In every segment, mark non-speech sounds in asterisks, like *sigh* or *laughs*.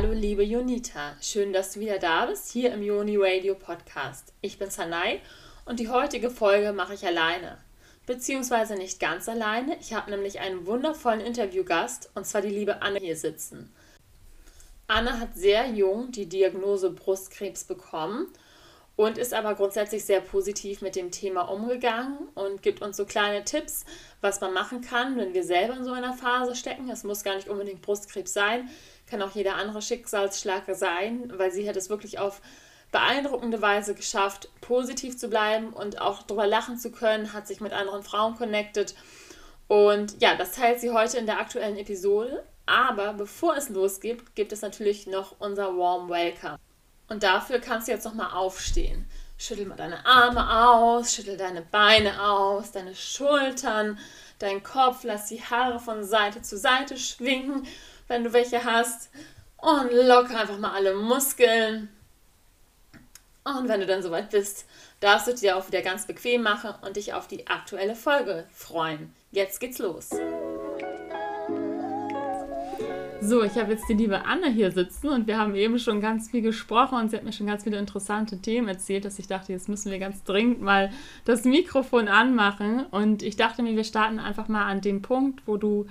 Hallo liebe Jonita, schön, dass du wieder da bist hier im Joni Radio Podcast. Ich bin Sanai und die heutige Folge mache ich alleine. Beziehungsweise nicht ganz alleine, ich habe nämlich einen wundervollen Interviewgast und zwar die liebe Anne hier sitzen. Anne hat sehr jung die Diagnose Brustkrebs bekommen und ist aber grundsätzlich sehr positiv mit dem Thema umgegangen und gibt uns so kleine Tipps, was man machen kann, wenn wir selber in so einer Phase stecken. Es muss gar nicht unbedingt Brustkrebs sein, kann auch jeder andere Schicksalsschlag sein, weil sie hat es wirklich auf beeindruckende Weise geschafft, positiv zu bleiben und auch drüber lachen zu können, hat sich mit anderen Frauen connected. Und ja, das teilt sie heute in der aktuellen Episode. Aber bevor es losgeht, gibt es natürlich noch unser Warm Welcome. Und dafür kannst du jetzt nochmal aufstehen. Schüttel mal deine Arme aus, schüttel deine Beine aus, deine Schultern, deinen Kopf, lass die Haare von Seite zu Seite schwingen, wenn du welche hast. Und locker einfach mal alle Muskeln. Und wenn du dann soweit bist, darfst du dir auch wieder ganz bequem machen und dich auf die aktuelle Folge freuen. Jetzt geht's los. So, ich habe jetzt die liebe Anne hier sitzen und wir haben eben schon ganz viel gesprochen und sie hat mir schon ganz viele interessante Themen erzählt, dass ich dachte, jetzt müssen wir ganz dringend mal das Mikrofon anmachen. Und ich dachte mir, wir starten einfach mal an dem Punkt, wo du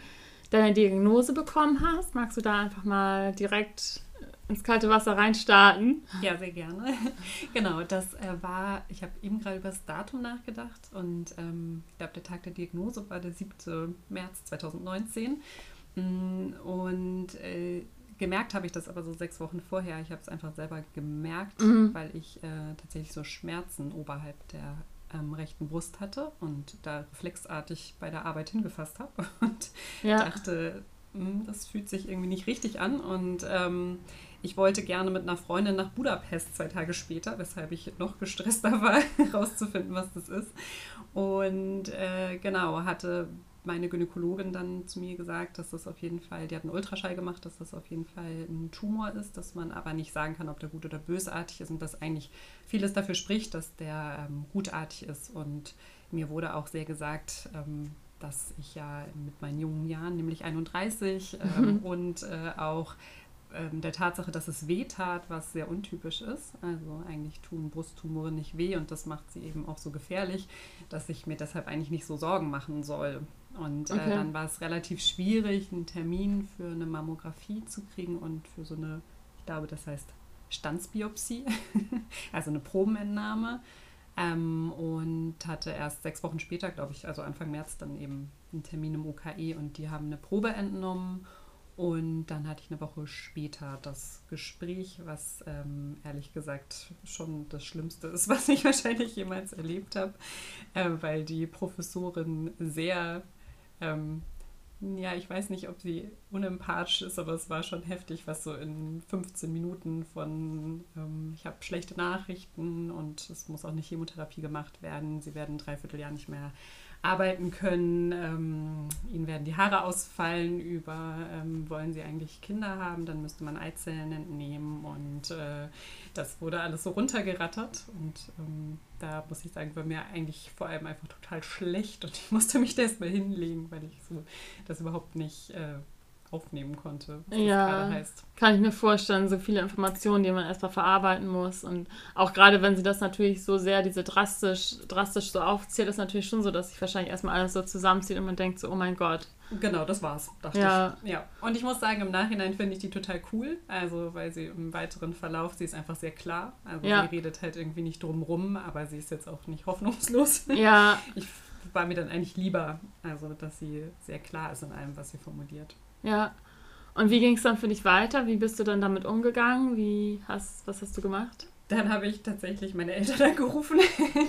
deine Diagnose bekommen hast. Magst du da einfach mal direkt ins kalte Wasser reinstarten? Ja, sehr gerne. *laughs* genau, das äh, war, ich habe eben gerade über das Datum nachgedacht und ähm, ich glaube, der Tag der Diagnose war der 7. März 2019. Mm, und äh, gemerkt habe ich das aber so sechs Wochen vorher. Ich habe es einfach selber gemerkt, mhm. weil ich äh, tatsächlich so Schmerzen oberhalb der ähm, rechten Brust hatte und da reflexartig bei der Arbeit hingefasst habe *laughs* und ja. dachte, hm, das fühlt sich irgendwie nicht richtig an. Und ähm, ich wollte gerne mit einer Freundin nach Budapest zwei Tage später, weshalb ich noch gestresster *laughs* war, herauszufinden, was das ist. Und äh, genau, hatte meine Gynäkologin dann zu mir gesagt, dass das auf jeden Fall, die hat einen Ultraschall gemacht, dass das auf jeden Fall ein Tumor ist, dass man aber nicht sagen kann, ob der gut oder bösartig ist und dass eigentlich vieles dafür spricht, dass der ähm, gutartig ist. Und mir wurde auch sehr gesagt, ähm, dass ich ja mit meinen jungen Jahren, nämlich 31, ähm, mhm. und äh, auch ähm, der Tatsache, dass es weh tat, was sehr untypisch ist. Also eigentlich tun Brusttumore nicht weh und das macht sie eben auch so gefährlich, dass ich mir deshalb eigentlich nicht so Sorgen machen soll. Und äh, okay. äh, dann war es relativ schwierig, einen Termin für eine Mammographie zu kriegen und für so eine, ich glaube, das heißt Standsbiopsie, *laughs* also eine Probenentnahme. Ähm, und hatte erst sechs Wochen später, glaube ich, also Anfang März, dann eben einen Termin im UKE und die haben eine Probe entnommen. Und dann hatte ich eine Woche später das Gespräch, was ähm, ehrlich gesagt schon das Schlimmste ist, *laughs* was ich wahrscheinlich jemals erlebt habe, äh, weil die Professorin sehr ähm, ja, ich weiß nicht, ob sie unempathisch ist, aber es war schon heftig, was so in 15 Minuten von, ähm, ich habe schlechte Nachrichten und es muss auch eine Chemotherapie gemacht werden. Sie werden ein Dreivierteljahr nicht mehr arbeiten können. Ähm, ihnen werden die Haare ausfallen über, ähm, wollen sie eigentlich Kinder haben, dann müsste man Eizellen entnehmen und äh, das wurde alles so runtergerattert und ähm, da muss ich sagen, war mir eigentlich vor allem einfach total schlecht und ich musste mich da erstmal hinlegen, weil ich so das überhaupt nicht äh, aufnehmen konnte. ja, kann ich mir vorstellen, so viele Informationen, die man erstmal verarbeiten muss. Und auch gerade wenn sie das natürlich so sehr, diese drastisch, drastisch so aufzählt, ist natürlich schon so, dass sich wahrscheinlich erstmal alles so zusammenzieht und man denkt so, oh mein Gott. Genau, das war's, dachte ja. ich. Ja. Und ich muss sagen, im Nachhinein finde ich die total cool. Also, weil sie im weiteren Verlauf, sie ist einfach sehr klar. Also ja. sie redet halt irgendwie nicht drum rum, aber sie ist jetzt auch nicht hoffnungslos. Ja. *laughs* Ich war mir dann eigentlich lieber, also dass sie sehr klar ist in allem, was sie formuliert. Ja. Und wie ging es dann für dich weiter? Wie bist du dann damit umgegangen? Wie hast, was hast du gemacht? Dann habe ich tatsächlich meine Eltern *laughs* angerufen,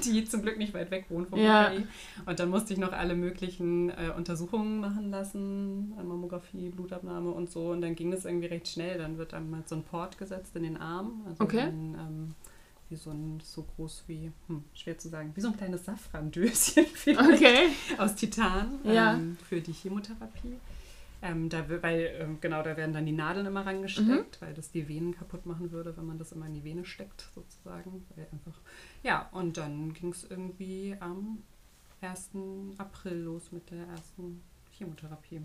die zum Glück nicht weit weg wohnen vom ja. UKI. Und dann musste ich noch alle möglichen äh, Untersuchungen machen lassen, Mammographie, Blutabnahme und so. Und dann ging das irgendwie recht schnell. Dann wird einmal so ein Port gesetzt in den Arm. Also okay. Ein, ähm, wie so ein, so groß wie, hm, schwer zu sagen, wie so ein kleines Safrandöschen *laughs* okay. aus Titan ja. ähm, für die Chemotherapie. Ähm, da, weil, ähm, genau, da werden dann die Nadeln immer reingesteckt, mhm. weil das die Venen kaputt machen würde, wenn man das immer in die Vene steckt, sozusagen. Weil einfach, ja, und dann ging es irgendwie am 1. April los mit der ersten Chemotherapie.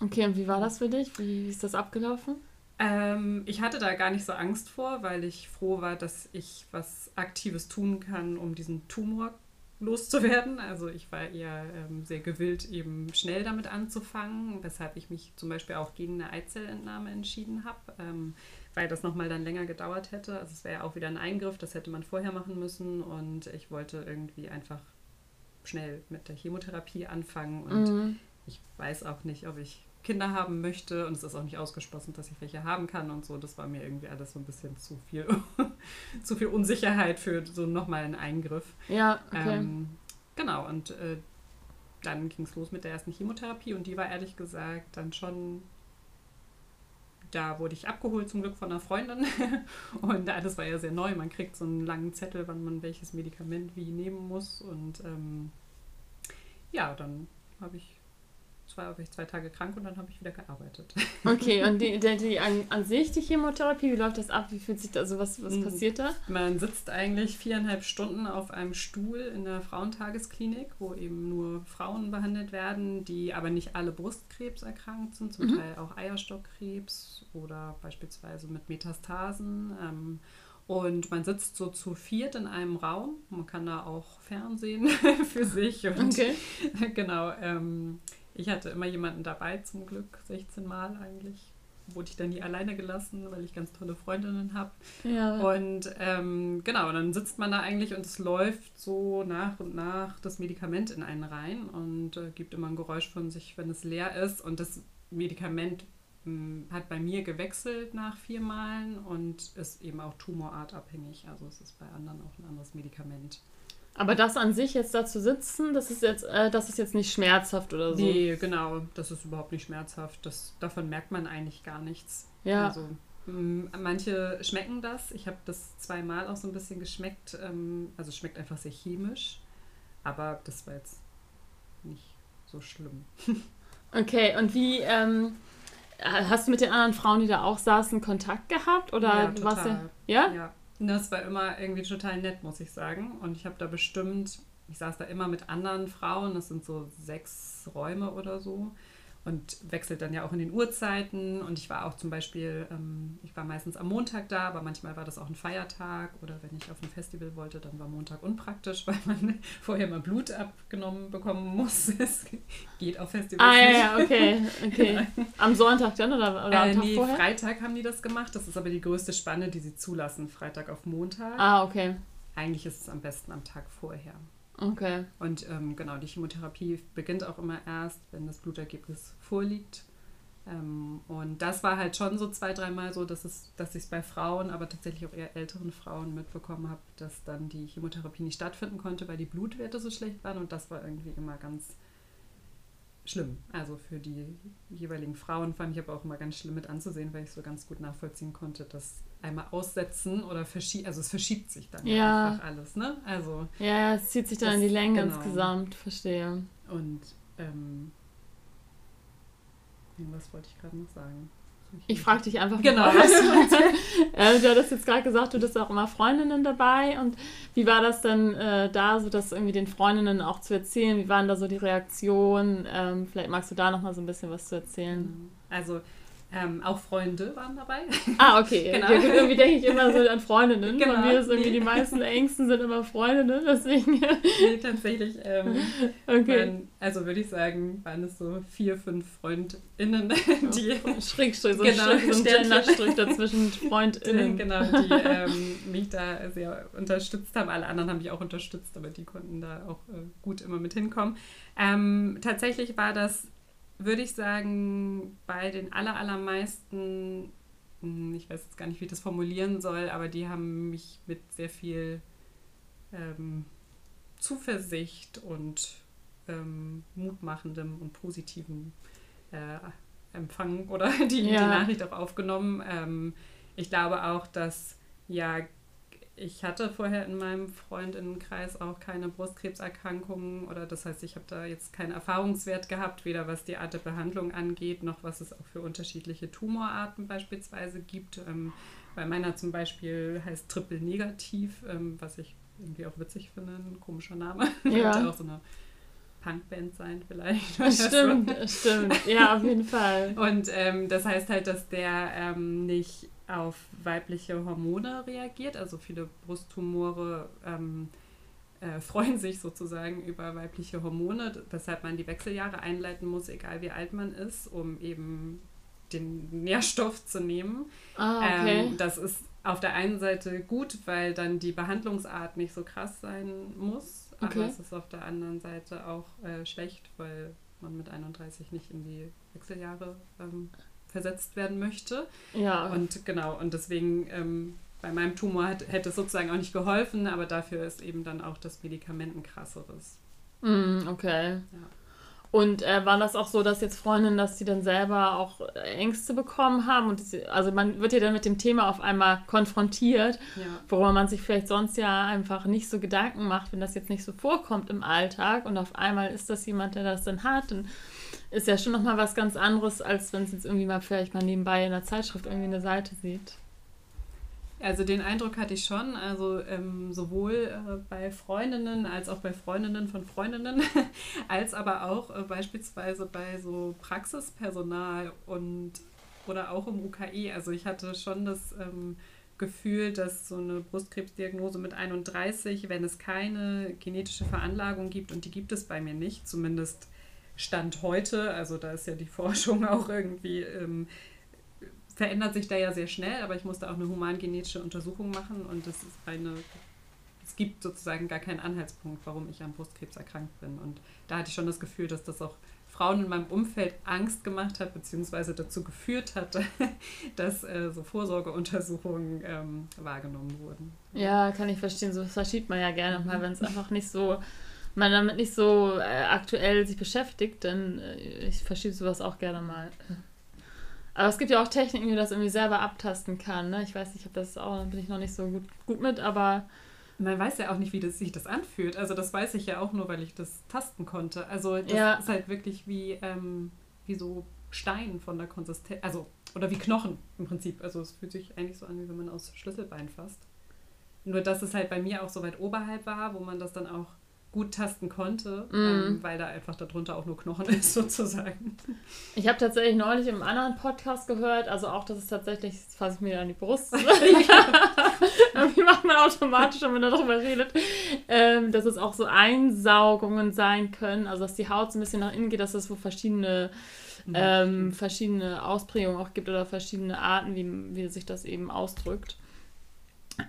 Okay, und wie war das für dich? Wie ist das abgelaufen? Ähm, ich hatte da gar nicht so Angst vor, weil ich froh war, dass ich was Aktives tun kann, um diesen Tumor loszuwerden. Also ich war eher ähm, sehr gewillt, eben schnell damit anzufangen, weshalb ich mich zum Beispiel auch gegen eine Eizellentnahme entschieden habe, ähm, weil das nochmal dann länger gedauert hätte. Also es wäre ja auch wieder ein Eingriff, das hätte man vorher machen müssen und ich wollte irgendwie einfach schnell mit der Chemotherapie anfangen und mhm. ich weiß auch nicht, ob ich Kinder haben möchte und es ist auch nicht ausgeschlossen, dass ich welche haben kann und so. Das war mir irgendwie alles so ein bisschen zu viel, *laughs* zu viel Unsicherheit für so nochmal einen Eingriff. Ja, okay. Ähm, genau, und äh, dann ging es los mit der ersten Chemotherapie und die war ehrlich gesagt dann schon, da wurde ich abgeholt zum Glück von einer Freundin *laughs* und alles war ja sehr neu. Man kriegt so einen langen Zettel, wann man welches Medikament wie nehmen muss und ähm, ja, dann habe ich zwei, war ich zwei Tage krank und dann habe ich wieder gearbeitet. *laughs* Okay, und die, *laughs* die, die an, an, sich die Chemotherapie, wie läuft das ab? Wie fühlt sich da, also was, was hm. passiert da? Man sitzt eigentlich viereinhalb Stunden auf einem Stuhl in der Frauentagesklinik, wo eben nur Frauen behandelt werden, die aber nicht alle Brustkrebs erkrankt sind, zum mhm. Teil auch Eierstockkrebs oder beispielsweise mit Metastasen. Ähm, und man sitzt so zu viert in einem Raum. Man kann da auch Fernsehen *laughs* für sich. Und okay. genau. Ähm, ich hatte immer jemanden dabei, zum Glück, 16 Mal eigentlich. Wurde ich dann nie alleine gelassen, weil ich ganz tolle Freundinnen habe. Ja. Und ähm, genau, dann sitzt man da eigentlich und es läuft so nach und nach das Medikament in einen rein und äh, gibt immer ein Geräusch von sich, wenn es leer ist. Und das Medikament mh, hm, hat bei mir gewechselt nach vier Malen und ist eben auch tumorartabhängig. Also es ist bei anderen auch ein anderes Medikament. Aber das an sich jetzt da zu sitzen, das ist jetzt, äh, das ist jetzt nicht schmerzhaft oder so. Nee, genau, das ist überhaupt nicht schmerzhaft. Das, davon merkt man eigentlich gar nichts. Ja. Also, manche schmecken das. Ich habe das zweimal auch so ein bisschen geschmeckt. Ähm, also schmeckt einfach sehr chemisch. Aber das war jetzt nicht so schlimm. *laughs* okay, und wie ähm, hast du mit den anderen Frauen, die da auch saßen, Kontakt gehabt? Oder ja, total. warst du. Ja? Ja, das war immer irgendwie total nett, muss ich sagen. Und ich habe da bestimmt, ich saß da immer mit anderen Frauen, das sind so sechs Räume oder so und wechselt dann ja auch in den Uhrzeiten. Und ich war auch zum Beispiel, ähm, ich war meistens am Montag da, aber manchmal war das auch ein Feiertag oder wenn ich auf ein Festival wollte, dann war Montag unpraktisch, *laughs* weil man vorher mal Blut abgenommen bekommen muss. *laughs* Es geht auf Festivals. Ah, ja, ja, okay. okay. *laughs* Am Sonntag dann oder, oder am äh, Tag nee, vorher? Freitag haben die das gemacht. Das ist aber die größte Spanne, die sie zulassen, Freitag auf Montag. Ah, okay. Eigentlich ist es am besten am Tag vorher. Okay. Und ähm, genau, die Chemotherapie beginnt auch immer erst, wenn das Blutergebnis vorliegt. Ähm, und das war halt schon so zwei, dreimal so, dass, es, dass ich es bei Frauen, aber tatsächlich auch eher älteren Frauen mitbekommen habe, dass dann die Chemotherapie nicht stattfinden konnte, weil die Blutwerte so schlecht waren. Und das war irgendwie immer ganz schlimm. Also für die jeweiligen Frauen fand ich aber auch immer ganz schlimm mit anzusehen, weil ich so ganz gut nachvollziehen konnte, dass einmal aussetzen oder verschiebt, also es verschiebt sich dann ja. einfach alles, ne? Also ja, es zieht sich dann in die Länge genau. insgesamt, verstehe. Und ähm, was wollte ich gerade noch sagen? Ich frage dich einfach genau. was du, *laughs* äh, du hattest jetzt gerade gesagt, du hast auch immer Freundinnen dabei. Und wie war das denn äh, da, so das irgendwie den Freundinnen auch zu erzählen? Wie waren da so die Reaktionen? Ähm, vielleicht magst du da noch mal so ein bisschen was zu erzählen. Also ähm, auch Freunde waren dabei. Ah, okay. *laughs* genau. Ja, irgendwie denke ich immer so an Freundinnen. Genau. Von mir ist irgendwie die meisten Ängsten sind immer Freundinnen, *laughs* deswegen. nee, tatsächlich. Ähm, okay. Waren, also würde ich sagen, waren es so vier, fünf FreundInnen, *laughs* die. Oh, Schrägstrich, so genau, ein, Genderstrich dazwischen FreundInnen. genau, die ähm, mich da sehr unterstützt haben. Alle anderen haben mich auch unterstützt, aber die konnten da auch äh, gut immer mit hinkommen. Ähm, tatsächlich war das würde ich sagen, bei den aller, allermeisten, hm, ich weiß jetzt gar nicht, wie ich das formulieren soll, aber die haben mich mit sehr viel ähm, Zuversicht und ähm, mutmachendem und positivem äh, Empfang oder *laughs* die, ja. die Nachricht auch aufgenommen. Ähm, ich glaube auch, dass ja ich hatte vorher in meinem Freundinnenkreis auch keine Brustkrebserkrankungen oder das heißt, ich habe da jetzt keinen Erfahrungswert gehabt, weder was die Art der Behandlung angeht, noch was es auch für unterschiedliche Tumorarten beispielsweise gibt. Ähm, bei meiner zum Beispiel heißt Triple Negativ, ähm, was ich irgendwie auch witzig finde, ein komischer Name. *laughs* Ja. auch so eine Punkband sein vielleicht. Stimmt, stimmt. Ja, auf jeden Fall. Und ähm, das heißt halt, dass der ähm, nicht auf weibliche Hormone reagiert. Also viele Brusttumore ähm, äh, freuen sich sozusagen über weibliche Hormone, weshalb man die Wechseljahre einleiten muss, egal wie alt man ist, um eben den Nährstoff zu nehmen. Ah, okay. Ähm, das ist auf der einen Seite gut, weil dann die Behandlungsart nicht so krass sein muss. Okay. Aber es ist auf der anderen Seite auch äh, schlecht, weil man mit 31 nicht in die Wechseljahre ähm, versetzt werden möchte. Ja. Und genau, und deswegen ähm, bei meinem Tumor hat, hätte es sozusagen auch nicht geholfen, aber dafür ist eben dann auch das Medikament ein krasseres. Mm, okay. Ja. Und äh, war das auch so, dass jetzt Freundinnen, dass sie dann selber auch Ängste bekommen haben? Und sie, also man wird ja dann mit dem Thema auf einmal konfrontiert, ja. worüber man sich vielleicht sonst ja einfach nicht so Gedanken macht, wenn das jetzt nicht so vorkommt im Alltag. Und auf einmal ist das jemand, der das dann hat. Und ist ja schon nochmal was ganz anderes, als wenn es jetzt irgendwie mal vielleicht mal nebenbei in der Zeitschrift irgendwie eine Seite sieht. Also den Eindruck hatte ich schon, also ähm, sowohl äh, bei Freundinnen als auch bei Freundinnen von Freundinnen, *laughs* als aber auch äh, beispielsweise bei so Praxispersonal und oder auch im UKE. Also ich hatte schon das ähm, Gefühl, dass so eine Brustkrebsdiagnose mit 31, wenn es keine genetische Veranlagung gibt, und die gibt es bei mir nicht, zumindest Stand heute, also da ist ja die *laughs* Forschung auch irgendwie ähm, verändert sich da ja sehr schnell, aber ich musste auch eine humangenetische Untersuchung machen und das ist eine, es gibt sozusagen gar keinen Anhaltspunkt, warum ich an Brustkrebs erkrankt bin. Und da hatte ich schon das Gefühl, dass das auch Frauen in meinem Umfeld Angst gemacht hat, beziehungsweise dazu geführt hat, *laughs* dass äh, so Vorsorgeuntersuchungen ähm, wahrgenommen wurden. Ja, kann ich verstehen. So verschiebt man ja gerne mal, wenn es einfach nicht so, man damit nicht so äh, aktuell sich beschäftigt, dann äh, ich verschiebe sowas auch gerne mal. Aber es gibt ja auch Techniken, wie man das irgendwie selber abtasten kann. Ne? Ich weiß nicht, ob das auch, bin ich noch nicht so gut, gut mit, aber. Man weiß ja auch nicht, wie das, sich das anfühlt. Also das weiß ich ja auch nur, weil ich das tasten konnte. Also das ja. ist halt wirklich wie, ähm, wie so Stein von der Konsistenz. Also, oder wie Knochen im Prinzip. Also es fühlt sich eigentlich so an, wie wenn man aus Schlüsselbein fasst. Nur dass es halt bei mir auch so weit oberhalb war, wo man das dann auch gut tasten konnte, mm. ähm, weil da einfach darunter auch nur Knochen *laughs* ist sozusagen. Ich habe tatsächlich neulich im anderen Podcast gehört, also auch, dass es tatsächlich, das fasse ich mir an die Brust, *laughs* *laughs* irgendwie macht man automatisch, wenn man darüber redet, ähm, dass es auch so Einsaugungen sein können, also dass die Haut so ein bisschen nach innen geht, dass es wo verschiedene ähm, verschiedene Ausprägungen auch gibt oder verschiedene Arten, wie, wie sich das eben ausdrückt.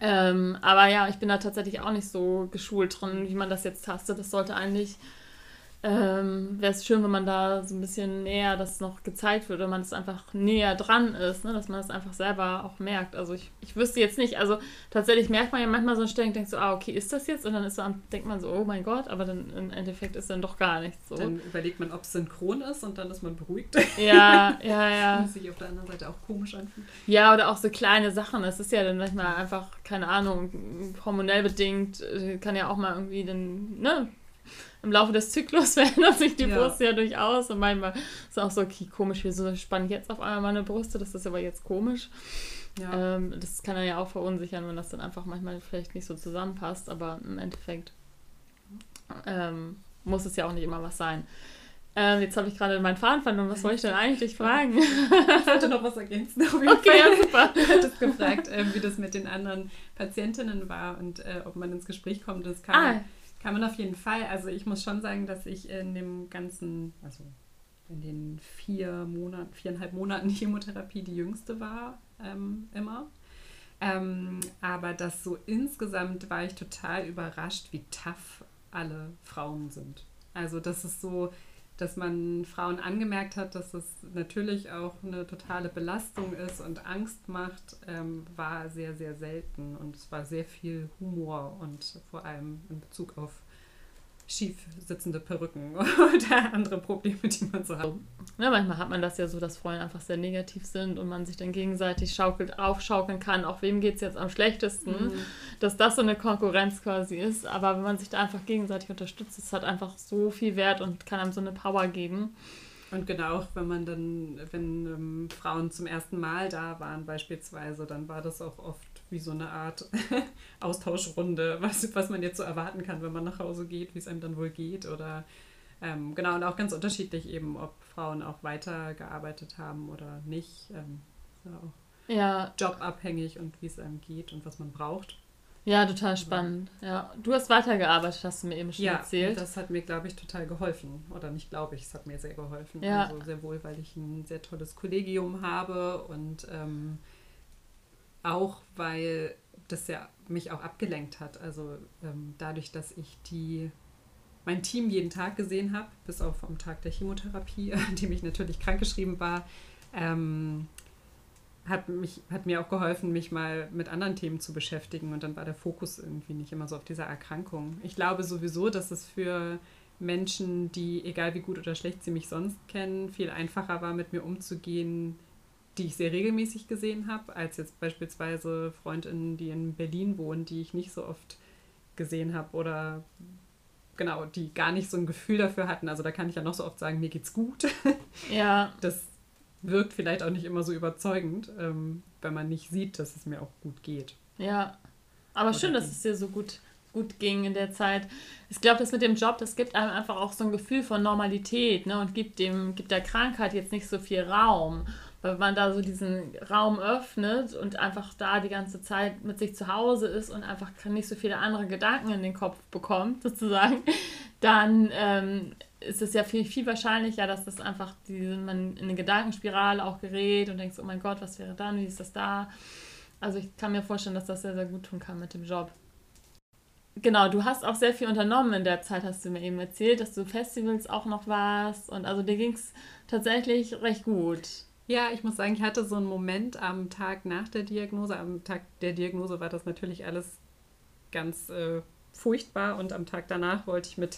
Ähm, aber ja, ich bin da tatsächlich auch nicht so geschult drin, wie man das jetzt tastet. Das sollte eigentlich, ähm, wäre es schön, wenn man da so ein bisschen näher das noch gezeigt wird, wenn man es einfach näher dran ist, ne? dass man das einfach selber auch merkt. Also ich, ich wüsste jetzt nicht, also tatsächlich merkt man ja manchmal so ein Stellen, denkt so, ah, okay, ist das jetzt? Und dann ist so, denkt man so, oh mein Gott, aber dann im Endeffekt ist dann doch gar nichts so. Dann überlegt man, ob es synchron ist und dann ist man beruhigt. Ja, ja, ja. *laughs* Was sich auf der anderen Seite auch komisch anfühlt. Ja, oder auch so kleine Sachen. Es ist ja dann manchmal einfach, keine Ahnung, hormonell bedingt, äh, kann ja auch mal irgendwie dann, ne, im Laufe des Zyklus *laughs* verändert sich die ja. Brust ja durchaus. Und manchmal ist es auch so, okay, komisch, wieso spannt jetzt auf einmal meine Brüste? Das ist aber jetzt komisch. Ja. Ähm, das kann er ja auch verunsichern, wenn das dann einfach manchmal vielleicht nicht so zusammenpasst. Aber im Endeffekt ähm, muss es ja auch nicht immer was sein. Ähm, jetzt habe ich gerade meinen Faden verloren. Was wollte ich denn eigentlich fragen? Ich wollte noch was ergänzen. okay, ja, super. Du hattest gefragt, äh, wie das mit den anderen Patientinnen war und äh, ob man ins Gespräch kommt. Das kann ah, kann man auf jeden Fall. Also ich muss schon sagen, dass ich in dem ganzen, also in den vier Monaten, viereinhalb Monaten *laughs* Chemotherapie die jüngste war ähm, immer. Ähm, aber das so insgesamt war ich total überrascht, wie tough alle Frauen sind. Also das ist so, dass man Frauen angemerkt hat, dass es natürlich auch eine totale Belastung ist und Angst macht, ähm, war sehr, sehr selten. Und es war sehr viel Humor und vor allem in Bezug auf schief sitzende Perücken *laughs* oder andere Probleme, die man so hat. Ja, manchmal hat man das ja so, dass Freunde einfach sehr negativ sind und man sich dann gegenseitig schaukelt, aufschaukeln kann, auch wem geht es jetzt am schlechtesten, mhm. dass das so eine Konkurrenz quasi ist. Aber wenn man sich da einfach gegenseitig unterstützt, es hat einfach so viel Wert und kann einem so eine Power geben. Und genau, wenn man dann, wenn ähm, Frauen zum ersten Mal da waren beispielsweise, dann war das auch oft wie so eine Art *laughs* Austauschrunde, was, was man jetzt so erwarten kann, wenn man nach Hause geht, wie es einem dann wohl geht oder Ähm, genau, und auch ganz unterschiedlich eben, ob Frauen auch weitergearbeitet haben oder nicht. Ähm, auch ja. jobabhängig und wie es einem geht und was man braucht. Ja, total spannend. Ja, du hast weitergearbeitet, hast du mir eben schon ja, erzählt. Ja, das hat mir, glaube ich, total geholfen. Oder nicht glaube ich, es hat mir sehr geholfen. Ja. Also sehr wohl, weil ich ein sehr tolles Kollegium habe und ähm, auch, weil das ja mich auch abgelenkt hat. Also ähm, dadurch, dass ich die mein Team jeden Tag gesehen habe, bis auf am Tag der Chemotherapie, *laughs* an dem ich natürlich krankgeschrieben war, ähm, hat, mich, hat mir auch geholfen, mich mal mit anderen Themen zu beschäftigen. Und dann war der Fokus irgendwie nicht immer so auf dieser Erkrankung. Ich glaube sowieso, dass es für Menschen, die, egal wie gut oder schlecht sie mich sonst kennen, viel einfacher war, mit mir umzugehen, die ich sehr regelmäßig gesehen habe, als jetzt beispielsweise Freundinnen, die in Berlin wohnen, die ich nicht so oft gesehen habe oder genau, die gar nicht so ein Gefühl dafür hatten. Also da kann ich ja noch so oft sagen, mir geht's gut. *laughs* Ja. Das wirkt vielleicht auch nicht immer so überzeugend, ähm, wenn man nicht sieht, dass es mir auch gut geht. Ja. Aber Oder schön, dass es dir so gut, gut ging in der Zeit. Ich glaube, das mit dem Job, das gibt einem einfach auch so ein Gefühl von Normalität ne? und gibt, dem, gibt der Krankheit jetzt nicht so viel Raum weil man da so diesen Raum öffnet und einfach da die ganze Zeit mit sich zu Hause ist und einfach nicht so viele andere Gedanken in den Kopf bekommt, *laughs* sozusagen, dann ähm, ist es ja viel, viel wahrscheinlicher, dass das einfach diese, man in eine Gedankenspirale auch gerät und denkt, oh mein Gott, was wäre dann, wie ist das da? Also ich kann mir vorstellen, dass das sehr, sehr gut tun kann mit dem Job. Genau, du hast auch sehr viel unternommen in der Zeit, hast du mir eben erzählt, dass du Festivals auch noch warst und also dir ging es tatsächlich recht gut. Ja, ich muss sagen, ich hatte so einen Moment am Tag nach der Diagnose. Am Tag der Diagnose war das natürlich alles ganz äh, furchtbar und am Tag danach wollte ich mit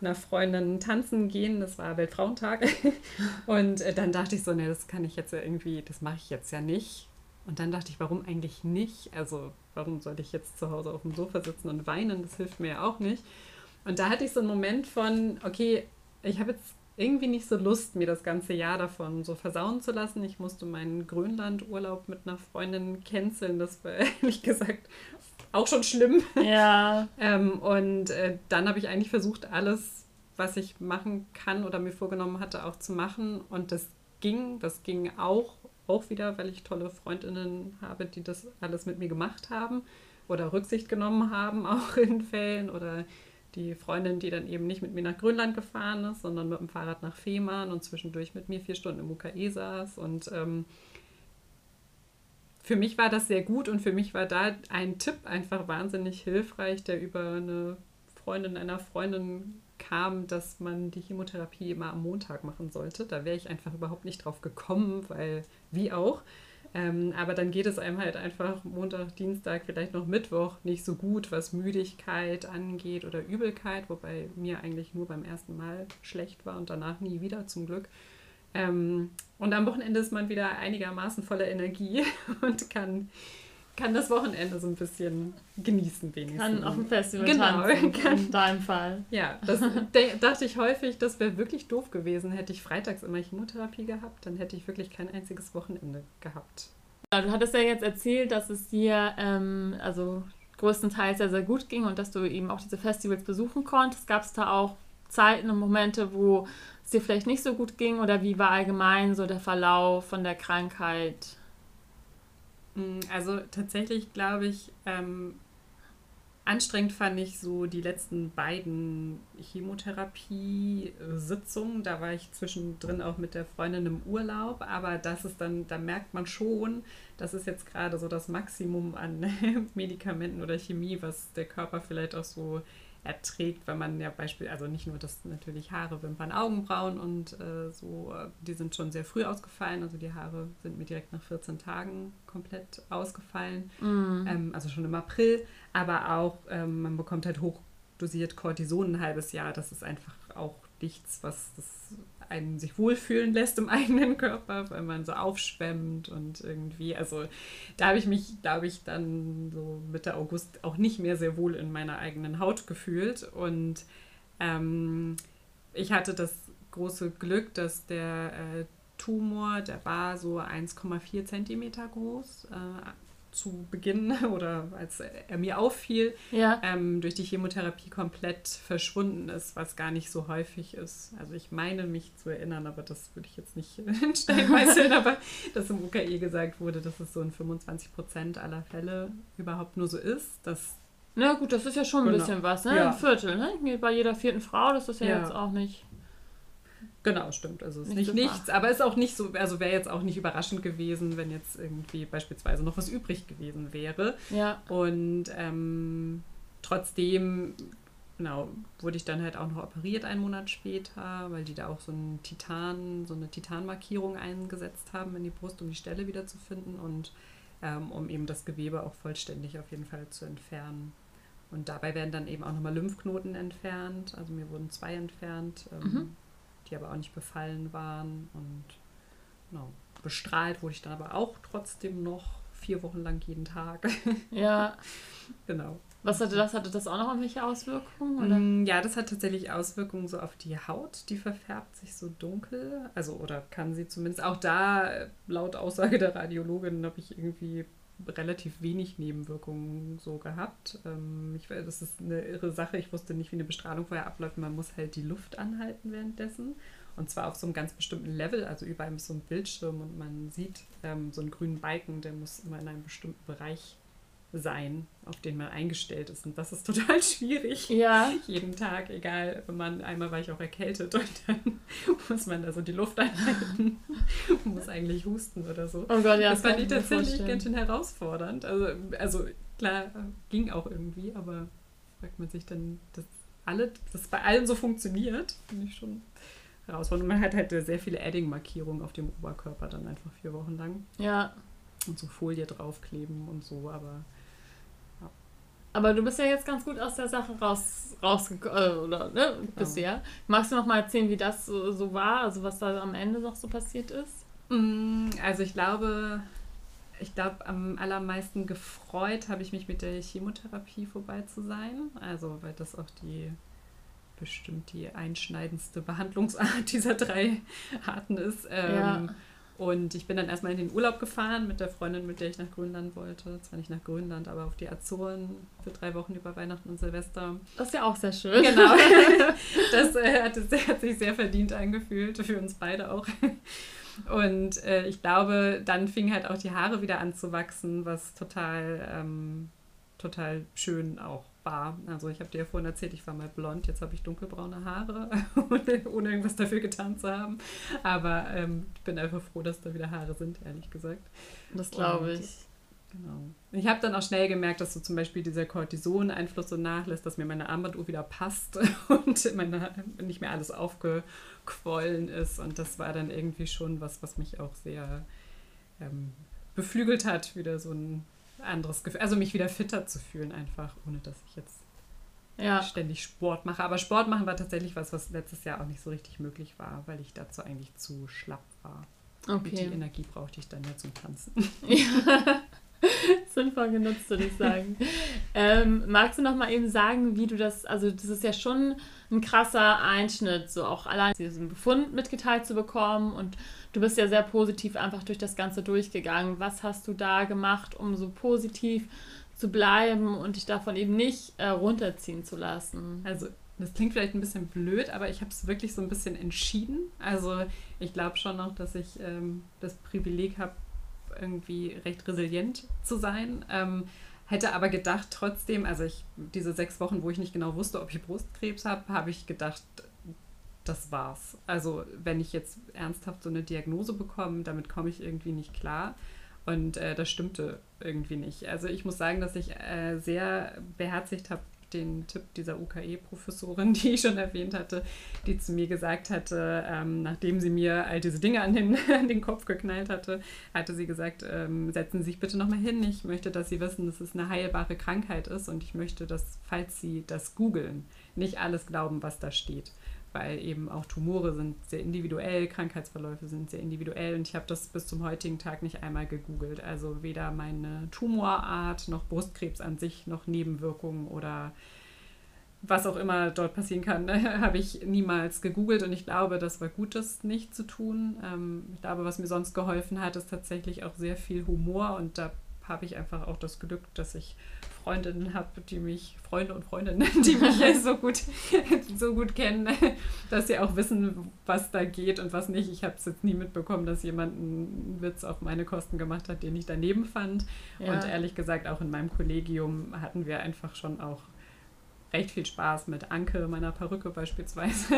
einer Freundin tanzen gehen. Das war Weltfrauentag. *laughs* und äh, dann dachte ich so, ne, das kann ich jetzt ja irgendwie, das mache ich jetzt ja nicht. Und dann dachte ich, warum eigentlich nicht? Also, warum sollte ich jetzt zu Hause auf dem Sofa sitzen und weinen? Das hilft mir ja auch nicht. Und da hatte ich so einen Moment von, okay, ich habe jetzt irgendwie nicht so Lust, mir das ganze Jahr davon so versauen zu lassen. Ich musste meinen Grönland-Urlaub mit einer Freundin canceln. Das war *laughs* ehrlich gesagt auch schon schlimm. Ja. *laughs* ähm, und äh, dann habe ich eigentlich versucht, alles, was ich machen kann oder mir vorgenommen hatte, auch zu machen. Und das ging. Das ging auch, auch wieder, weil ich tolle Freundinnen habe, die das alles mit mir gemacht haben oder Rücksicht genommen haben, *laughs* auch in Fällen oder die Freundin, die dann eben nicht mit mir nach Grönland gefahren ist, sondern mit dem Fahrrad nach Fehmarn und zwischendurch mit mir vier Stunden im UKE saß. Und ähm, für mich war das sehr gut und für mich war da ein Tipp einfach wahnsinnig hilfreich, der über eine Freundin einer Freundin kam, dass man die Chemotherapie immer am Montag machen sollte. Da wäre ich einfach überhaupt nicht drauf gekommen, weil wie auch. Ähm, aber dann geht es einem halt einfach Montag, Dienstag, vielleicht noch Mittwoch nicht so gut, was Müdigkeit angeht oder Übelkeit, wobei mir eigentlich nur beim ersten Mal schlecht war und danach nie wieder zum Glück. Ähm, und am Wochenende ist man wieder einigermaßen voller Energie *laughs* und kann, kann das Wochenende so ein bisschen genießen wenigstens. Kann auf dem Festival genau, tanzen, *laughs* kann, in deinem Fall. Ja, das *laughs* dachte ich häufig, das wäre wirklich doof gewesen. Hätte ich freitags immer Chemotherapie gehabt, dann hätte ich wirklich kein einziges Wochenende gehabt. Ja, du hattest ja jetzt erzählt, dass es dir ähm, also größtenteils sehr, sehr gut ging und dass du eben auch diese Festivals besuchen konntest. Gab es da auch Zeiten und Momente, wo es dir vielleicht nicht so gut ging oder wie war allgemein so der Verlauf von der Krankheit? Mm, also tatsächlich glaube ich, ähm, anstrengend fand ich so die letzten beiden Chemotherapie-Sitzungen. Da war ich zwischendrin auch mit der Freundin im Urlaub, aber das ist dann, da merkt man schon, das ist jetzt gerade so das Maximum an *laughs* Medikamenten oder Chemie, was der Körper vielleicht auch so erträgt, wenn man ja Beispiel, also nicht nur das natürlich Haare, Wimpern, Augenbrauen und äh, so, die sind schon sehr früh ausgefallen. Also die Haare sind mir direkt nach 14 Tagen komplett ausgefallen, mm. ähm, also schon im April. Aber auch, ähm, man bekommt halt hochdosiert Cortison ein halbes Jahr. Das ist einfach auch nichts, was das einen sich wohlfühlen lässt im *laughs* eigenen Körper, weil man so aufschwemmt und irgendwie, also da habe ich mich, glaube ich, dann so Mitte August auch nicht mehr sehr wohl in meiner eigenen Haut gefühlt. Und ähm, ich hatte das große Glück, dass der äh, Tumor, der war so 1,4 Zentimeter groß. Äh, zu Beginn *laughs* oder als er mir auffiel, ja. ähm, durch die Chemotherapie komplett verschwunden ist, was gar nicht so häufig ist. Also ich meine mich zu erinnern, aber das würde ich jetzt nicht *laughs* in Stein meißeln, aber dass im UKE gesagt wurde, dass es so in 25 Prozent aller Fälle überhaupt nur so ist, dass na gut, das ist ja schon ein genau. bisschen was, ne? Ja. Ein Viertel, ne? Bei jeder vierten Frau, das ist ja, ja. jetzt auch nicht. Genau, stimmt. Also es ist nicht, nicht nichts, aber ist auch nicht so, also wäre jetzt auch nicht überraschend gewesen, wenn jetzt irgendwie beispielsweise noch was übrig gewesen wäre. Ja. Und ähm, trotzdem, genau, wurde ich dann halt auch noch operiert einen Monat später, weil die da auch so ein Titan, so eine Titanmarkierung eingesetzt haben in die Brust, um die Stelle wiederzufinden und ähm, um eben das Gewebe auch vollständig auf jeden Fall zu entfernen. Und dabei werden dann eben auch nochmal Lymphknoten entfernt. Also mir wurden zwei entfernt. Ähm, mhm die aber auch nicht befallen waren. Und genau, bestrahlt wurde ich dann aber auch trotzdem noch vier Wochen lang jeden Tag. *laughs* Ja. genau. Was hatte das? Hatte das auch noch irgendwelche Auswirkungen? Oder? Mm, ja, das hat tatsächlich Auswirkungen so auf die Haut. Die verfärbt sich so dunkel. Also, oder kann sie zumindest. Auch da, laut Aussage der Radiologin, habe ich irgendwie relativ wenig Nebenwirkungen so gehabt. Ähm, ich, das ist eine irre Sache. Ich wusste nicht, wie eine Bestrahlung vorher abläuft. Man muss halt die Luft anhalten währenddessen. Und zwar auf so einem ganz bestimmten Level. Also überall ist so ein Bildschirm und man sieht ähm, so einen grünen Balken, der muss immer in einem bestimmten Bereich sein, auf den man eingestellt ist. Und das ist total *laughs* schwierig. Ja. Jeden Tag, egal, wenn man einmal war ich auch erkältet *laughs* und dann muss man da so die Luft einhalten, *laughs* muss eigentlich husten oder so. Oh Gott, ja. Das, das fand ich tatsächlich ganz schön herausfordernd. Also, also klar, ging auch irgendwie, aber fragt man sich dann, dass alle, dass bei allen so funktioniert, finde ich schon herausfordernd. Und man hat halt sehr viele Adding-Markierungen auf dem Oberkörper dann einfach vier Wochen lang. Ja. Und so Folie draufkleben und so, aber aber du bist ja jetzt ganz gut aus der Sache raus, rausgekommen, äh, oder, ne, bisher. Ja. Magst du noch mal erzählen, wie das so, so, war, also was da am Ende noch so passiert ist? Mm, also ich glaube, ich glaube, am allermeisten gefreut habe ich mich mit der Chemotherapie vorbei zu sein. Also, weil das auch die bestimmt die einschneidendste Behandlungsart *laughs* dieser drei Arten ist. Ähm, ja. Und ich bin dann erstmal in den Urlaub gefahren mit der Freundin, mit der ich nach Grönland wollte. Zwar nicht nach Grönland, aber auf die Azoren für drei Wochen über Weihnachten und Silvester. Das ist ja auch sehr schön. Genau. *laughs* Das äh, hat, hat, sich sehr verdient angefühlt, für uns beide auch. Und äh, ich glaube, dann fingen halt auch die Haare wieder an zu wachsen, was total, ähm, total schön auch war. Also ich habe dir ja vorhin erzählt, ich war mal blond, jetzt habe ich dunkelbraune Haare, *laughs* ohne, ohne, irgendwas dafür getan zu haben. Aber ähm, ich bin einfach froh, dass da wieder Haare sind, ehrlich gesagt. Das glaube ich. Genau. Ich habe dann auch schnell gemerkt, dass so zum Beispiel dieser Cortison-Einfluss so nachlässt, dass mir meine Armbanduhr wieder passt *laughs* und meine, nicht mehr alles aufgequollen ist. Und das war dann irgendwie schon was, was mich auch sehr ähm, beflügelt hat, wieder so ein anderes Gefühl, also mich wieder fitter zu fühlen einfach, ohne dass ich jetzt ja. ständig Sport mache. Aber Sport machen war tatsächlich was, was letztes Jahr auch nicht so richtig möglich war, weil ich dazu eigentlich zu schlapp war. Okay. Und die Energie brauchte ich dann ja zum Tanzen. *laughs* Ja. Sinnvoll genutzt, würde ich sagen. *laughs* ähm, magst du noch mal eben sagen, wie du das, also das ist ja schon ein krasser Einschnitt, so auch allein diesen Befund mitgeteilt zu bekommen und du bist ja sehr positiv einfach durch das Ganze durchgegangen. Was hast du da gemacht, um so positiv zu bleiben und dich davon eben nicht äh, runterziehen zu lassen? Also das klingt vielleicht ein bisschen blöd, aber ich habe es wirklich so ein bisschen entschieden. Also ich glaube schon noch, dass ich ähm, das Privileg habe, irgendwie recht resilient zu sein. Ähm, hätte aber gedacht, trotzdem, also ich, diese sechs Wochen, wo ich nicht genau wusste, ob ich Brustkrebs habe, habe ich gedacht, das war's. Also wenn ich jetzt ernsthaft so eine Diagnose bekomme, damit komme ich irgendwie nicht klar. Und äh, das stimmte irgendwie nicht. Also ich muss sagen, dass ich äh, sehr beherzigt habe, den Tipp dieser UKE-Professorin, *laughs* die ich schon erwähnt hatte, die zu mir gesagt hatte, ähm, nachdem sie mir all diese Dinge an den, *laughs* an den Kopf geknallt hatte, hatte sie gesagt, ähm, setzen Sie sich bitte nochmal hin. Ich möchte, dass Sie wissen, dass es eine heilbare Krankheit ist und ich möchte, dass, falls Sie das googeln, nicht alles glauben, was da steht weil eben auch Tumore sind sehr individuell, Krankheitsverläufe sind sehr individuell und ich habe das bis zum heutigen Tag nicht einmal gegoogelt. Also weder meine Tumorart noch Brustkrebs an sich noch Nebenwirkungen oder was auch immer dort passieren kann, *laughs* habe ich niemals gegoogelt und ich glaube, das war gut, das nicht zu tun. Ähm, ich glaube, was mir sonst geholfen hat, ist tatsächlich auch sehr viel Humor und da habe ich einfach auch das Glück, dass ich Freundinnen habe, die mich, Freunde und Freundinnen, *laughs* die mich *laughs* so gut, *laughs* so gut kennen, dass sie auch wissen, was da geht und was nicht. Ich habe es jetzt nie mitbekommen, dass jemand einen Witz auf meine Kosten gemacht hat, den ich daneben fand. Ja. Und ehrlich gesagt, auch in meinem Kollegium hatten wir einfach schon auch recht viel Spaß mit Anke, meiner Perücke beispielsweise.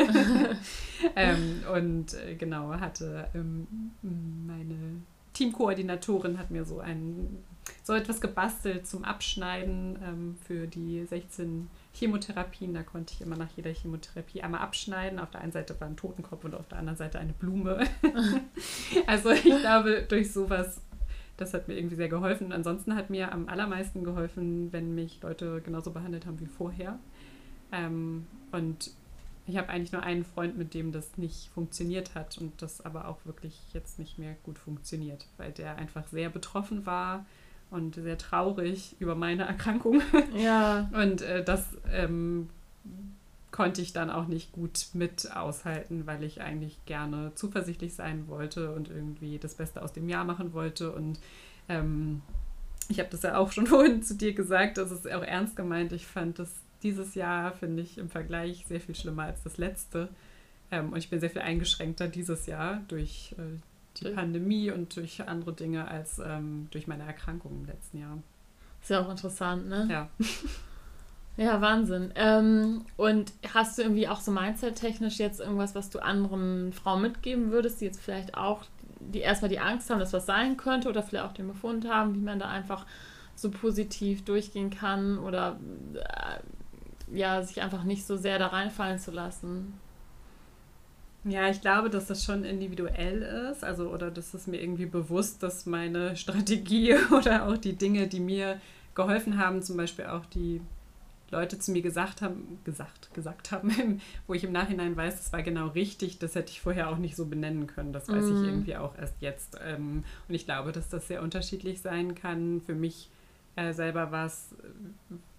ähm, und äh, genau, hatte ähm, meine Teamkoordinatorin hat mir so ein so etwas gebastelt zum Abschneiden ähm, für die 16 Chemotherapien. Da konnte ich immer nach jeder Chemotherapie einmal abschneiden. Auf der einen Seite war ein Totenkopf und auf der anderen Seite eine Blume. *laughs* also ich glaube, durch sowas, das hat mir irgendwie sehr geholfen. ansonsten hat mir am allermeisten geholfen, wenn mich Leute genauso behandelt haben wie vorher. Ähm, und ich habe eigentlich nur einen Freund, mit dem das nicht funktioniert hat und das aber auch wirklich jetzt nicht mehr gut funktioniert, weil der einfach sehr betroffen war und sehr traurig über meine Erkrankung. *laughs* Ja. und äh, das ähm, konnte ich dann auch nicht gut mit aushalten, weil ich eigentlich gerne zuversichtlich sein wollte und irgendwie das Beste aus dem Jahr machen wollte. Und ähm, ich habe das ja auch schon *laughs* vorhin zu dir gesagt, das ist auch ernst gemeint. Ich fand das dieses Jahr, finde ich, im Vergleich sehr viel schlimmer als das letzte. Ähm, und ich bin sehr viel eingeschränkter dieses Jahr durch äh, die Pandemie und durch andere Dinge als ähm, durch meine Erkrankung im letzten Jahr. Ist ja auch interessant, ne? Ja. *laughs* Ja, Wahnsinn. Ähm, und hast du irgendwie auch so mindset-technisch jetzt irgendwas, was du anderen Frauen mitgeben würdest, die jetzt vielleicht auch, die erstmal die Angst haben, dass was sein könnte oder vielleicht auch den Befund haben, wie man da einfach so positiv durchgehen kann oder äh, ja, sich einfach nicht so sehr da reinfallen zu lassen? Ja, ich glaube, dass das schon individuell ist, also oder dass es mir irgendwie bewusst, dass meine *laughs* Strategie *laughs* oder auch die Dinge, die mir geholfen haben, zum Beispiel auch die Leute zu mir gesagt haben, gesagt, gesagt haben, *laughs* wo ich im Nachhinein weiß, das war genau richtig, das hätte ich vorher auch nicht so benennen können. Das weiß mm. ich mhm. irgendwie auch erst jetzt. Ähm, und ich glaube, dass das sehr unterschiedlich sein kann. Für mich äh, selber war es,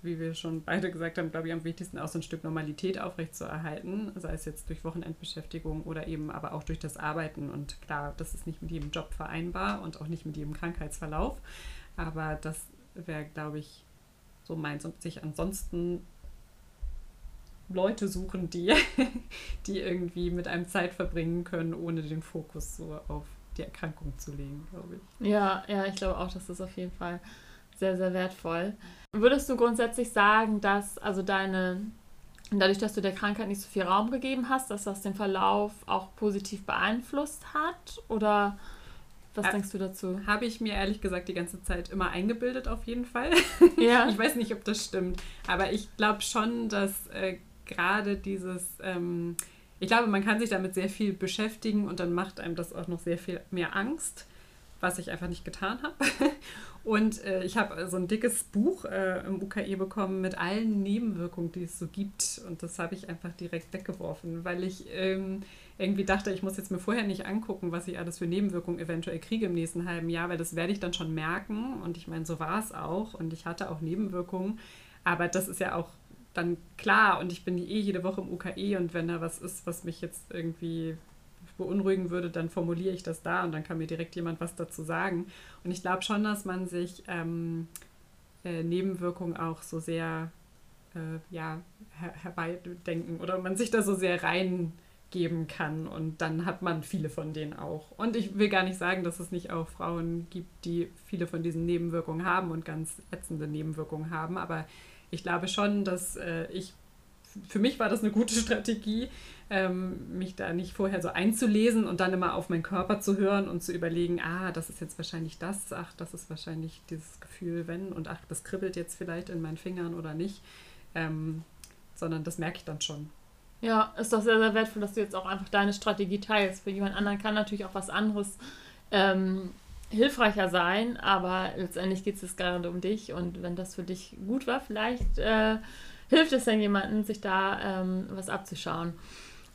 wie wir schon beide gesagt haben, glaube ich, am wichtigsten auch so ein Stück Normalität aufrechtzuerhalten, sei es jetzt durch Wochenendbeschäftigung oder eben aber auch durch das Arbeiten. Und klar, das ist nicht mit jedem Job vereinbar und auch nicht mit jedem Krankheitsverlauf, aber das wäre, glaube ich, so meins und sich ansonsten Leute suchen, die, *laughs* die irgendwie mit einem Zeit verbringen können, ohne den Fokus so auf die Erkrankung zu legen, glaube ich. Ja, ja, ich glaube auch, dass das auf jeden Fall sehr, sehr wertvoll. Würdest du grundsätzlich sagen, dass also deine, dadurch, dass du der Krankheit nicht so viel Raum gegeben hast, dass das den Verlauf auch positiv beeinflusst hat? Oder was äh, denkst du dazu? Habe ich mir ehrlich gesagt die ganze Zeit immer eingebildet, auf jeden Fall. *laughs* Ja. ich weiß nicht, ob das stimmt, aber ich glaube schon, dass äh, gerade dieses. Ähm, ich glaube, man kann sich damit sehr viel beschäftigen und dann macht einem das auch noch sehr viel mehr Angst was ich einfach nicht getan habe. *laughs* Und äh, ich habe so ein dickes Buch äh, im UKE bekommen mit allen Nebenwirkungen, die es so gibt. Und das habe ich einfach direkt weggeworfen, weil ich ähm, irgendwie dachte, ich muss jetzt mir vorher nicht angucken, was ich alles für Nebenwirkungen eventuell kriege im nächsten halben Jahr, weil das werde ich dann schon merken. Und ich meine, so war es auch. Und ich hatte auch Nebenwirkungen. Aber das ist ja auch dann klar. Und ich bin eh jede Woche im UKE. Und wenn da was ist, was mich jetzt irgendwie beunruhigen würde, dann formuliere ich das da und dann kann mir direkt jemand was dazu sagen. Und ich glaube schon, dass man sich ähm, äh, Nebenwirkungen auch so sehr äh, ja, her herbeidenken oder man sich da so sehr reingeben kann und dann hat man viele von denen auch. Und ich will gar nicht sagen, dass es nicht auch Frauen gibt, die viele von diesen Nebenwirkungen haben und ganz ätzende Nebenwirkungen haben, aber ich glaube schon, dass äh, ich für mich war das eine gute Strategie, ähm, mich da nicht vorher so einzulesen und dann immer auf meinen Körper zu hören und zu überlegen, ah, das ist jetzt wahrscheinlich das, ach, das ist wahrscheinlich dieses Gefühl, wenn und ach, das kribbelt jetzt vielleicht in meinen Fingern oder nicht, ähm, sondern das merke ich dann schon. Ja, ist doch sehr, sehr wertvoll, dass du jetzt auch einfach deine Strategie teilst. Für jemand anderen kann natürlich auch was anderes ähm, hilfreicher sein, aber letztendlich geht es gerade um dich und wenn das für dich gut war, vielleicht äh, hilft es dann jemandem, sich da ähm, was abzuschauen.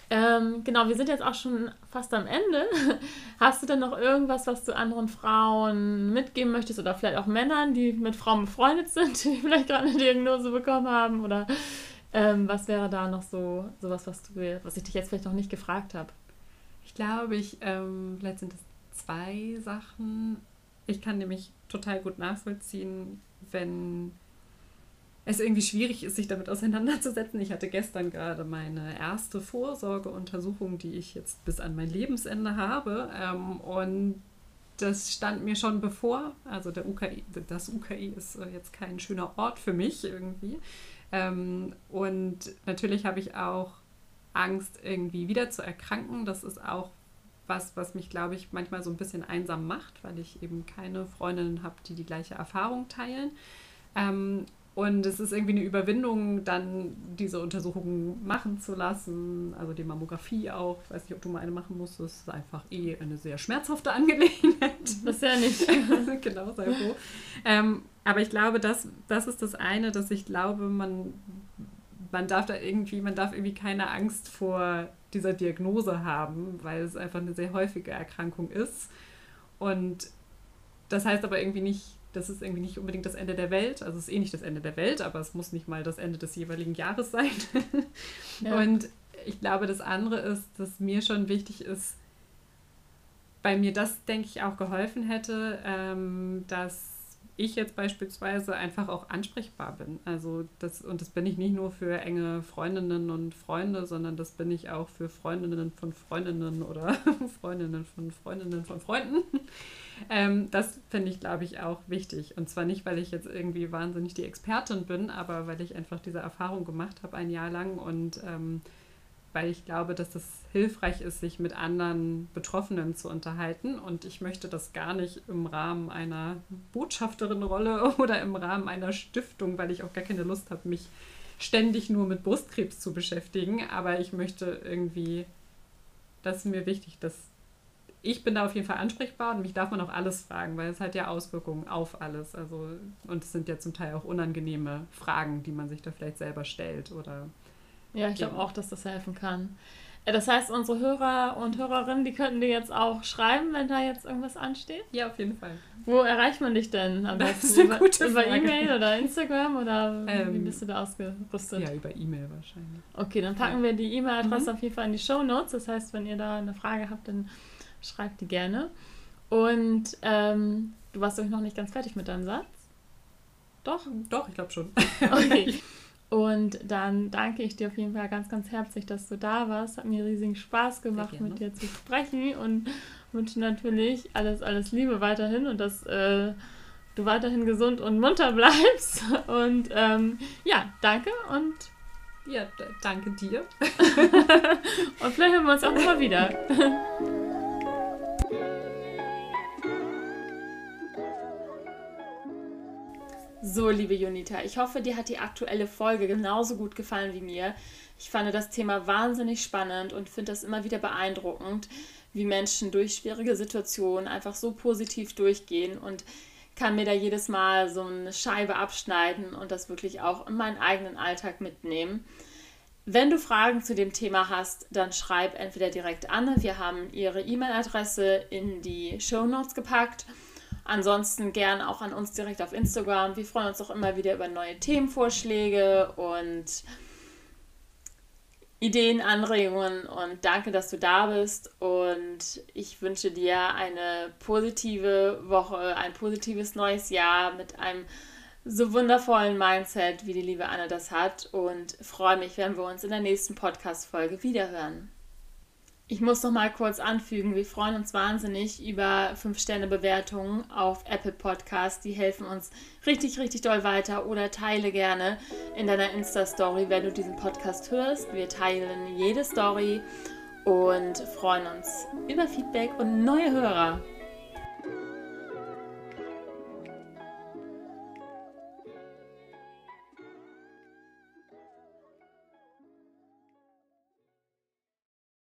Ähm, genau, wir sind jetzt auch schon fast am Ende. *laughs* Hast du denn noch irgendwas, was du anderen Frauen mitgeben möchtest oder vielleicht auch Männern, die mit Frauen befreundet sind, *laughs* die vielleicht gerade eine Diagnose bekommen haben? Oder ähm, was wäre da noch so sowas, was du, was ich dich jetzt vielleicht noch nicht gefragt habe? Ich glaube, ich, ähm, vielleicht sind es zwei Sachen. Ich kann nämlich total gut nachvollziehen, wenn es irgendwie schwierig ist, sich damit auseinanderzusetzen. Ich hatte gestern gerade meine erste Vorsorgeuntersuchung, die ich jetzt bis an mein Lebensende habe. Ähm, und das stand mir schon bevor. Also der UKI, das UKI ist äh, jetzt kein schöner Ort für mich irgendwie. Ähm, und natürlich habe ich auch Angst, irgendwie wieder zu erkranken. Das ist auch was, was mich, glaube ich, manchmal so ein bisschen einsam macht, weil ich eben keine Freundinnen habe, die die gleiche Erfahrung teilen. Ähm, und es ist irgendwie eine Überwindung, dann diese Untersuchungen machen zu lassen, also die Mammographie auch. Ich weiß nicht, ob du mal eine machen musst. Das ist einfach eh eine sehr schmerzhafte *laughs* Angelegenheit. Das ist ja nicht. *laughs* genau, sei froh. Ähm, aber ich glaube, das, das ist das eine, dass ich glaube, man, man darf da irgendwie, man darf irgendwie keine Angst vor dieser Diagnose haben, weil es einfach eine sehr häufige Erkrankung ist. Und das heißt aber irgendwie nicht, das ist irgendwie nicht unbedingt das Ende der Welt. Also es ist eh nicht das Ende der Welt, aber es muss nicht mal das Ende des jeweiligen Jahres sein. *laughs* Ja. Und ich glaube, das andere ist, dass mir schon wichtig ist, bei mir das, denke ich, auch geholfen hätte, ähm, dass ich jetzt beispielsweise einfach auch ansprechbar bin. Also das, und das bin ich nicht nur für enge Freundinnen und Freunde, sondern das bin ich auch für Freundinnen von Freundinnen oder *laughs* Freundinnen von Freundinnen von Freunden. Ähm, das finde ich, glaube ich, auch wichtig. Und zwar nicht, weil ich jetzt irgendwie wahnsinnig die Expertin bin, aber weil ich einfach diese Erfahrung gemacht habe ein Jahr lang und ähm, weil ich glaube, dass das hilfreich ist, sich mit anderen Betroffenen zu unterhalten. Und ich möchte das gar nicht im Rahmen einer Botschafterin-Rolle *laughs* oder im Rahmen einer Stiftung, weil ich auch gar keine Lust habe, mich ständig nur mit Brustkrebs zu beschäftigen. Aber ich möchte irgendwie, das ist mir wichtig, dass ich bin da auf jeden Fall ansprechbar und mich darf man auch alles fragen, weil es hat ja Auswirkungen auf alles. Also, und es sind ja zum Teil auch unangenehme Fragen, die man sich da vielleicht selber stellt. Oder ja, ich glaube auch, dass das helfen kann. Äh, das heißt, unsere Hörer und Hörerinnen, die könnten dir jetzt auch schreiben, wenn da jetzt irgendwas ansteht? Ja, auf jeden Fall. Wo erreicht man dich denn am besten? Das ist eine gute über E-Mail oder Instagram oder ähm, wie bist du da ausgerüstet? Ja, über E-Mail wahrscheinlich. Okay, dann packen ja. wir die E-Mail-Adresse mhm. auf jeden Fall in die Show Notes. Das heißt, wenn ihr da eine Frage habt, dann schreib die gerne. Und ähm, du warst doch noch nicht ganz fertig mit deinem Satz? Doch? Doch, ich glaube schon. Okay. *laughs* Und dann danke ich dir auf jeden Fall ganz, ganz herzlich, dass du da warst. Hat mir riesigen Spaß gemacht, mit dir zu sprechen und wünsche natürlich alles, alles Liebe weiterhin und dass äh, du weiterhin gesund und munter *laughs* bleibst. Und ähm, ja, danke und ja, danke dir. *laughs* und vielleicht hören wir uns auch mal wieder. *laughs* So, liebe Junita, ich hoffe, dir hat die aktuelle Folge genauso gut gefallen wie mir. Ich fand das Thema wahnsinnig spannend und finde das immer wieder beeindruckend, wie Menschen durch schwierige Situationen einfach so positiv durchgehen und kann mir da jedes Mal so eine Scheibe abschneiden und das wirklich auch in meinen eigenen Alltag mitnehmen. Wenn du Fragen zu dem Thema hast, dann schreib entweder direkt an. Wir haben ihre E-Mail-Adresse in die Show Notes gepackt Ansonsten gern auch an uns direkt auf Instagram. Wir freuen uns auch immer wieder über neue Themenvorschläge und Ideen, Anregungen und danke, dass du da bist und ich wünsche dir eine positive Woche, ein positives neues Jahr mit einem so wundervollen Mindset, wie die liebe Anne das hat und freue mich, wenn wir uns in der nächsten Podcast-Folge wiederhören. Ich muss noch mal kurz anfügen, wir freuen uns wahnsinnig über 5-Sterne-Bewertungen auf Apple Podcast. Die helfen uns richtig, richtig doll weiter. Oder teile gerne in deiner Insta-Story, wenn du diesen Podcast hörst. Wir teilen jede Story und freuen uns über Feedback und neue Hörer.